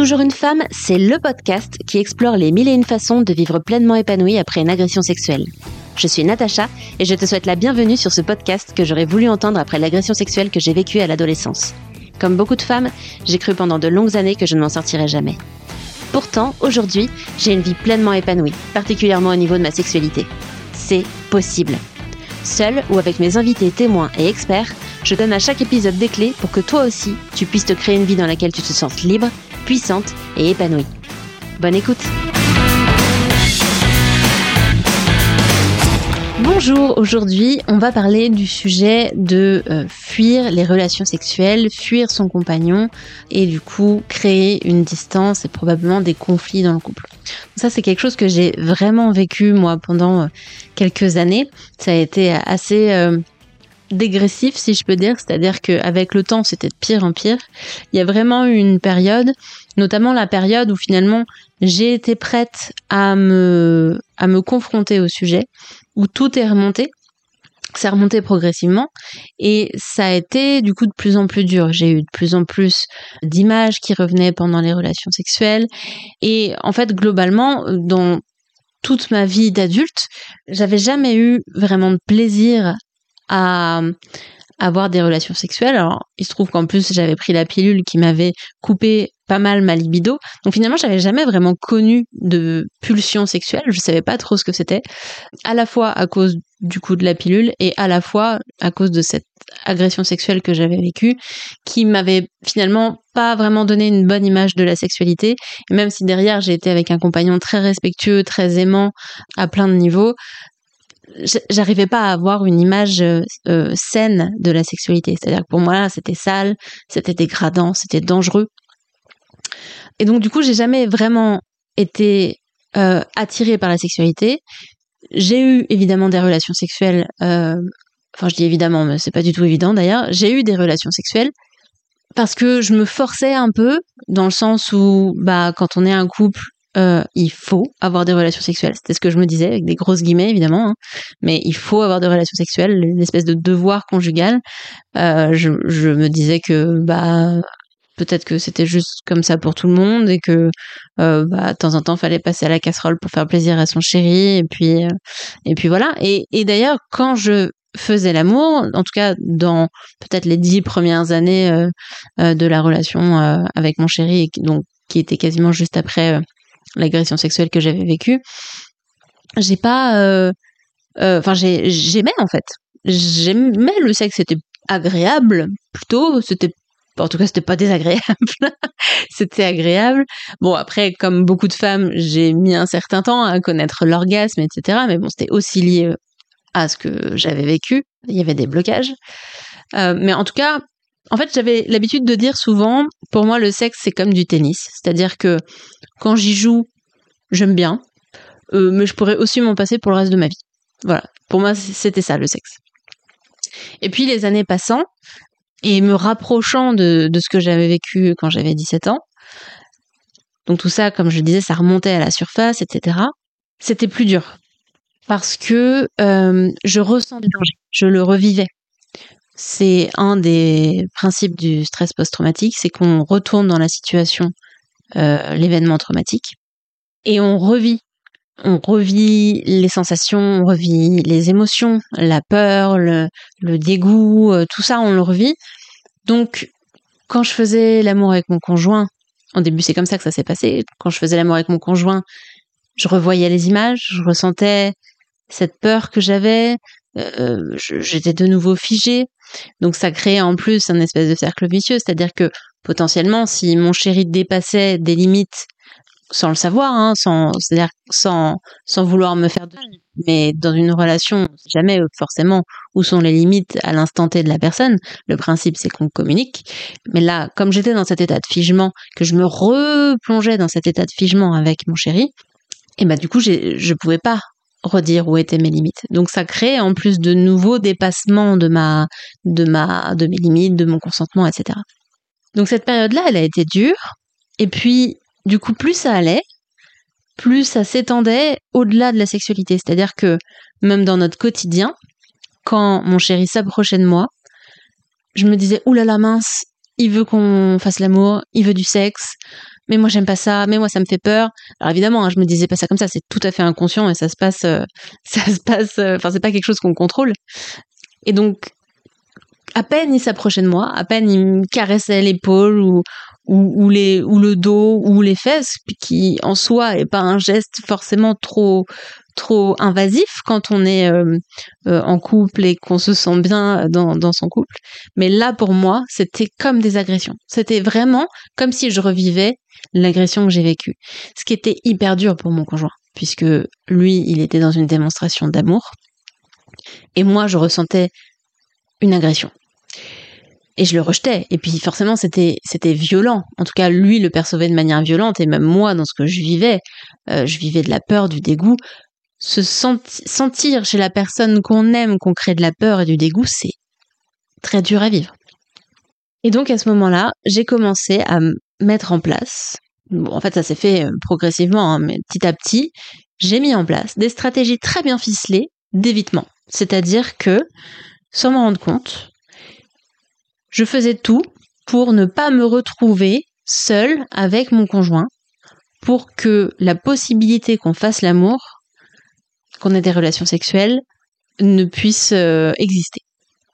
Toujours une femme, c'est le podcast qui explore les mille et une façons de vivre pleinement épanouie après une agression sexuelle. Je suis Natacha et je te souhaite la bienvenue sur ce podcast que j'aurais voulu entendre après l'agression sexuelle que j'ai vécue à l'adolescence. Comme beaucoup de femmes, j'ai cru pendant de longues années que je ne m'en sortirais jamais. Pourtant, aujourd'hui, j'ai une vie pleinement épanouie, particulièrement au niveau de ma sexualité. C'est possible. Seule ou avec mes invités témoins et experts, je donne à chaque épisode des clés pour que toi aussi, tu puisses te créer une vie dans laquelle tu te sens libre, puissante et épanouie. Bonne écoute Bonjour, aujourd'hui on va parler du sujet de euh, fuir les relations sexuelles, fuir son compagnon et du coup créer une distance et probablement des conflits dans le couple. Ça c'est quelque chose que j'ai vraiment vécu moi pendant euh, quelques années. Ça a été assez euh, dégressif si je peux dire, c'est-à-dire qu'avec le temps c'était de pire en pire. Il y a vraiment eu une période, notamment la période où finalement j'ai été prête à me à me confronter au sujet, où tout est remonté. C'est remonté progressivement et ça a été du coup de plus en plus dur. J'ai eu de plus en plus d'images qui revenaient pendant les relations sexuelles et en fait globalement dans toute ma vie d'adulte, j'avais jamais eu vraiment de plaisir à avoir des relations sexuelles. Alors, il se trouve qu'en plus, j'avais pris la pilule qui m'avait coupé pas mal ma libido. Donc finalement, j'avais jamais vraiment connu de pulsion sexuelle. Je savais pas trop ce que c'était. À la fois à cause du coup de la pilule et à la fois à cause de cette agression sexuelle que j'avais vécue qui m'avait finalement pas vraiment donné une bonne image de la sexualité. Et même si derrière j'ai été avec un compagnon très respectueux, très aimant à plein de niveaux, j'arrivais pas à avoir une image euh, euh, saine de la sexualité. C'est-à-dire que pour moi, c'était sale, c'était dégradant, c'était dangereux. Et donc, du coup, j'ai jamais vraiment été euh, attirée par la sexualité. J'ai eu évidemment des relations sexuelles. Enfin, je dis évidemment, mais c'est pas du tout évident d'ailleurs. J'ai eu des relations sexuelles parce que je me forçais un peu dans le sens où, bah, quand on est un couple, euh, il faut avoir des relations sexuelles. C'était ce que je me disais, avec des grosses guillemets évidemment, hein. mais il faut avoir des relations sexuelles, une espèce de devoir conjugal. Euh, je, me disais que bah peut-être que c'était juste comme ça pour tout le monde et que euh, bah, de temps en temps fallait passer à la casserole pour faire plaisir à son chéri et puis euh, et puis voilà. Et, d'ailleurs quand je faisais l'amour, en tout cas dans peut-être les dix premières années de la relation avec mon chéri, donc qui était quasiment juste après l'agression sexuelle que j'avais vécue, j'ai pas, euh, euh, enfin j'aimais en fait, j'aimais le sexe, c'était agréable plutôt, c'était en tout cas, c'était pas désagréable. c'était agréable. Bon, après, comme beaucoup de femmes, j'ai mis un certain temps à connaître l'orgasme, etc. Mais bon, c'était aussi lié à ce que j'avais vécu. Il y avait des blocages. Euh, mais en tout cas, en fait, j'avais l'habitude de dire souvent, pour moi, le sexe, c'est comme du tennis. C'est-à-dire que quand j'y joue, j'aime bien, euh, mais je pourrais aussi m'en passer pour le reste de ma vie. Voilà. Pour moi, c'était ça, le sexe. Et puis, les années passant, et me rapprochant de, ce que j'avais vécu quand j'avais 17 ans, donc tout ça, comme je disais, ça remontait à la surface, etc. C'était plus dur. Parce que euh, je ressens du danger, je le revivais c'est un des principes du stress post-traumatique, c'est qu'on retourne dans la situation, euh, l'événement traumatique, et on revit. On revit les sensations, on revit les émotions, la peur, le, dégoût, euh, tout ça, on le revit. Donc, quand je faisais l'amour avec mon conjoint, au début c'est comme ça que ça s'est passé, quand je faisais l'amour avec mon conjoint, je revoyais les images, je ressentais cette peur que j'avais, euh, j'étais de nouveau figée. Donc ça créait en plus un espèce de cercle vicieux, c'est-à-dire que potentiellement, si mon chéri dépassait des limites sans le savoir, hein, sans, sans, sans vouloir me faire de mais dans une relation, jamais forcément où sont les limites à l'instant T de la personne. Le principe, c'est qu'on communique. Mais là, comme j'étais dans cet état de figement, que je me replongeais dans cet état de figement avec mon chéri, et bah du coup, je pouvais pas redire où étaient mes limites. Donc ça crée en plus de nouveaux dépassements de ma, de ma, de mes limites, de mon consentement, etc. Donc cette période-là, elle a été dure. Et puis, du coup, plus ça allait, plus ça s'étendait au-delà de la sexualité. C'est-à-dire que même dans notre quotidien, quand mon chéri s'approchait de moi, je me disais, oulala mince, il veut qu'on fasse l'amour, il veut du sexe, mais moi j'aime pas ça, mais moi ça me fait peur. Alors évidemment, hein, je me disais pas ça comme ça, c'est tout à fait inconscient et ça se passe, euh, ça se passe, euh, enfin c'est pas quelque chose qu'on contrôle. Et donc, à peine il s'approchait de moi, à peine il me caressait l'épaule ou, ou, les, ou le dos ou les fesses, qui en soi est pas un geste forcément trop trop invasif quand on est euh, euh, en couple et qu'on se sent bien dans, dans son couple. Mais là, pour moi, c'était comme des agressions. C'était vraiment comme si je revivais l'agression que j'ai vécue. Ce qui était hyper dur pour mon conjoint, puisque lui, il était dans une démonstration d'amour. Et moi, je ressentais une agression et je le rejetais. Et puis forcément, c'était violent. En tout cas, lui le percevait de manière violente, et même moi, dans ce que je vivais, euh, je vivais de la peur, du dégoût. Se sentir chez la personne qu'on aime, qu'on crée de la peur et du dégoût, c'est très dur à vivre. Et donc à ce moment-là, j'ai commencé à mettre en place. Bon, en fait, ça s'est fait euh, progressivement, hein, mais petit à petit, j'ai mis en place des stratégies très bien ficelées d'évitement. C'est-à-dire que, sans m'en rendre compte, je faisais tout pour ne pas me retrouver seule avec mon conjoint, pour que la possibilité qu'on fasse l'amour, qu'on ait des relations sexuelles, ne puisse euh, exister.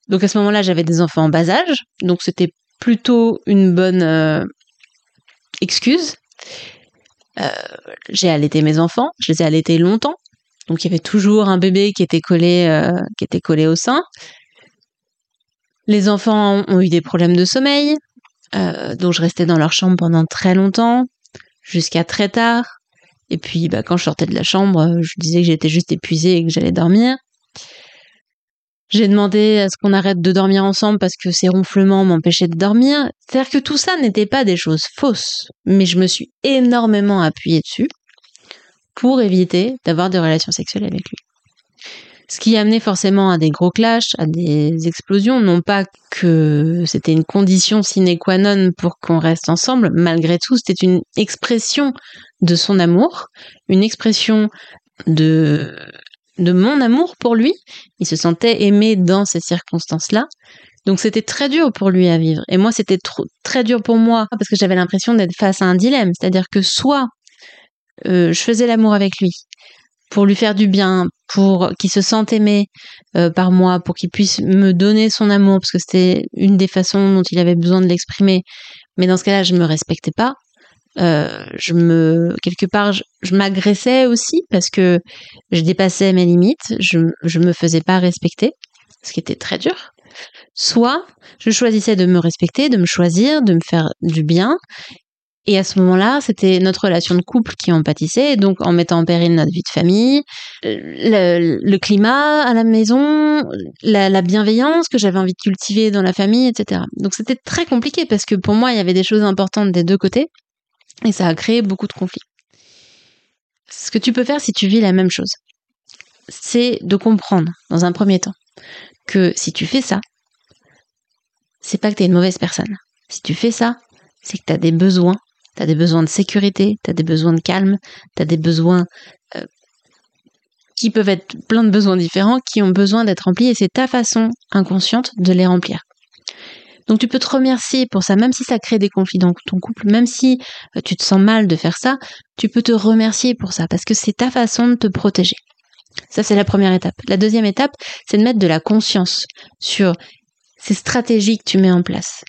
Donc à ce moment-là, j'avais des enfants en bas âge, donc c'était plutôt une bonne euh, excuse. Euh, j'ai allaité mes enfants, je les ai allaités longtemps, donc il y avait toujours un bébé qui était collé, qui était collé au sein. Les enfants ont eu des problèmes de sommeil, donc je restais dans leur chambre pendant très longtemps, jusqu'à très tard. Et puis, bah, quand je sortais de la chambre, je disais que j'étais juste épuisée et que j'allais dormir. J'ai demandé à ce qu'on arrête de dormir ensemble parce que ces ronflements m'empêchaient de dormir. C'est-à-dire que tout ça n'était pas des choses fausses, mais je me suis énormément appuyée dessus pour éviter d'avoir des relations sexuelles avec lui ce qui amenait forcément à des gros clashs, à des explosions. Non pas que c'était une condition sine qua non pour qu'on reste ensemble, malgré tout, c'était une expression de son amour, une expression de de mon amour pour lui. Il se sentait aimé dans ces circonstances-là. Donc c'était très dur pour lui à vivre. Et moi, c'était très dur pour moi parce que j'avais l'impression d'être face à un dilemme. C'est-à-dire que soit euh, je faisais l'amour avec lui, pour lui faire du bien, pour qu'il se sente aimé euh, par moi, pour qu'il puisse me donner son amour, parce que c'était une des façons dont il avait besoin de l'exprimer. Mais dans ce cas-là, je me respectais pas. Euh, je me quelque part, je, m'agressais aussi parce que je dépassais mes limites. Je je me faisais pas respecter, ce qui était très dur. Soit je choisissais de me respecter, de me choisir, de me faire du bien, et à ce moment-là, c'était notre relation de couple qui en pâtissait, donc en mettant en péril notre vie de famille, le, le climat à la maison, la bienveillance que j'avais envie de cultiver dans la famille, etc. Donc c'était très compliqué parce que pour moi, il y avait des choses importantes des deux côtés, et ça a créé beaucoup de conflits. Ce que tu peux faire si tu vis la même chose, c'est de comprendre, dans un premier temps, que si tu fais ça, c'est pas que tu es une mauvaise personne. Si tu fais ça, c'est que tu as des besoins tu as des besoins de sécurité, tu as des besoins de calme, tu as des besoins euh, qui peuvent être plein de besoins différents, qui ont besoin d'être remplis, et c'est ta façon inconsciente de les remplir. Donc tu peux te remercier pour ça, même si ça crée des conflits dans ton couple, même si euh, tu te sens mal de faire ça, tu peux te remercier pour ça, parce que c'est ta façon de te protéger. Ça, c'est la première étape. La deuxième étape, c'est de mettre de la conscience sur ces stratégies que tu mets en place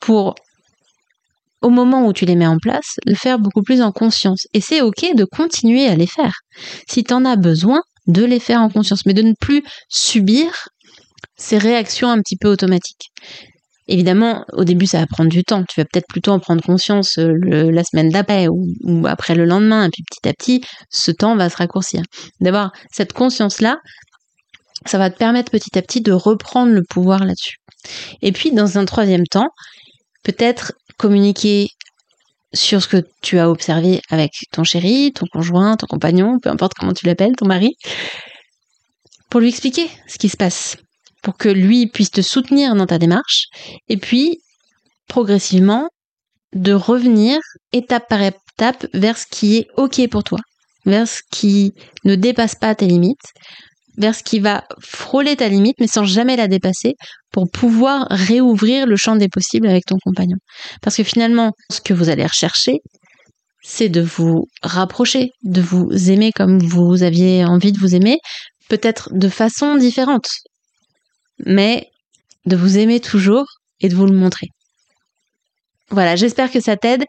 pour au moment où tu les mets en place, le faire beaucoup plus en conscience. Et c'est ok de continuer à les faire. Si tu en as besoin, de les faire en conscience, mais de ne plus subir ces réactions un petit peu automatiques. Évidemment, au début, ça va prendre du temps. Tu vas peut-être plutôt en prendre conscience euh, la semaine d'après ou, ou, après le lendemain. Et puis petit à petit, ce temps va se raccourcir. D'avoir cette conscience-là, ça va te permettre petit à petit de reprendre le pouvoir là-dessus. Et puis, dans un troisième temps, peut-être communiquer sur ce que tu as observé avec ton chéri, ton conjoint, ton compagnon, peu importe comment tu l'appelles, ton mari, pour lui expliquer ce qui se passe, pour que lui puisse te soutenir dans ta démarche, et puis progressivement de revenir étape par étape vers ce qui est OK pour toi, vers ce qui ne dépasse pas tes limites, vers ce qui va frôler ta limite, mais sans jamais la dépasser, pour pouvoir réouvrir le champ des possibles avec ton compagnon. Parce que finalement, ce que vous allez rechercher, c'est de vous rapprocher, de vous aimer comme vous aviez envie de vous aimer, peut-être de façon différente, mais de vous aimer toujours et de vous le montrer. Voilà, j'espère que ça t'aide.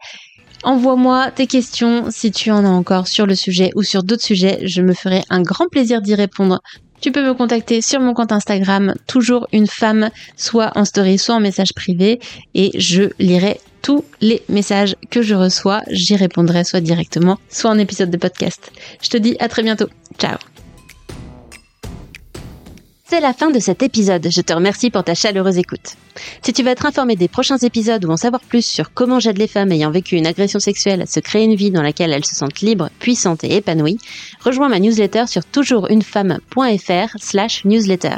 Envoie-moi tes questions si tu en as encore sur le sujet ou sur d'autres sujets. Je me ferai un grand plaisir d'y répondre. Tu peux me contacter sur mon compte Instagram, toujours une femme, soit en story, soit en message privé, et je lirai tous les messages que je reçois. J'y répondrai soit directement, soit en épisode de podcast. Je te dis à très bientôt. Ciao c'est la fin de cet épisode. Je te remercie pour ta chaleureuse écoute. Si tu veux être informé des prochains épisodes ou en savoir plus sur comment j'aide les femmes ayant vécu une agression sexuelle à se créer une vie dans laquelle elles se sentent libres, puissantes et épanouies, rejoins ma newsletter sur toujoursunefemme.fr slash newsletter.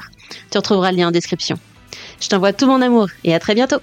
Tu retrouveras le lien en description. Je t'envoie tout mon amour et à très bientôt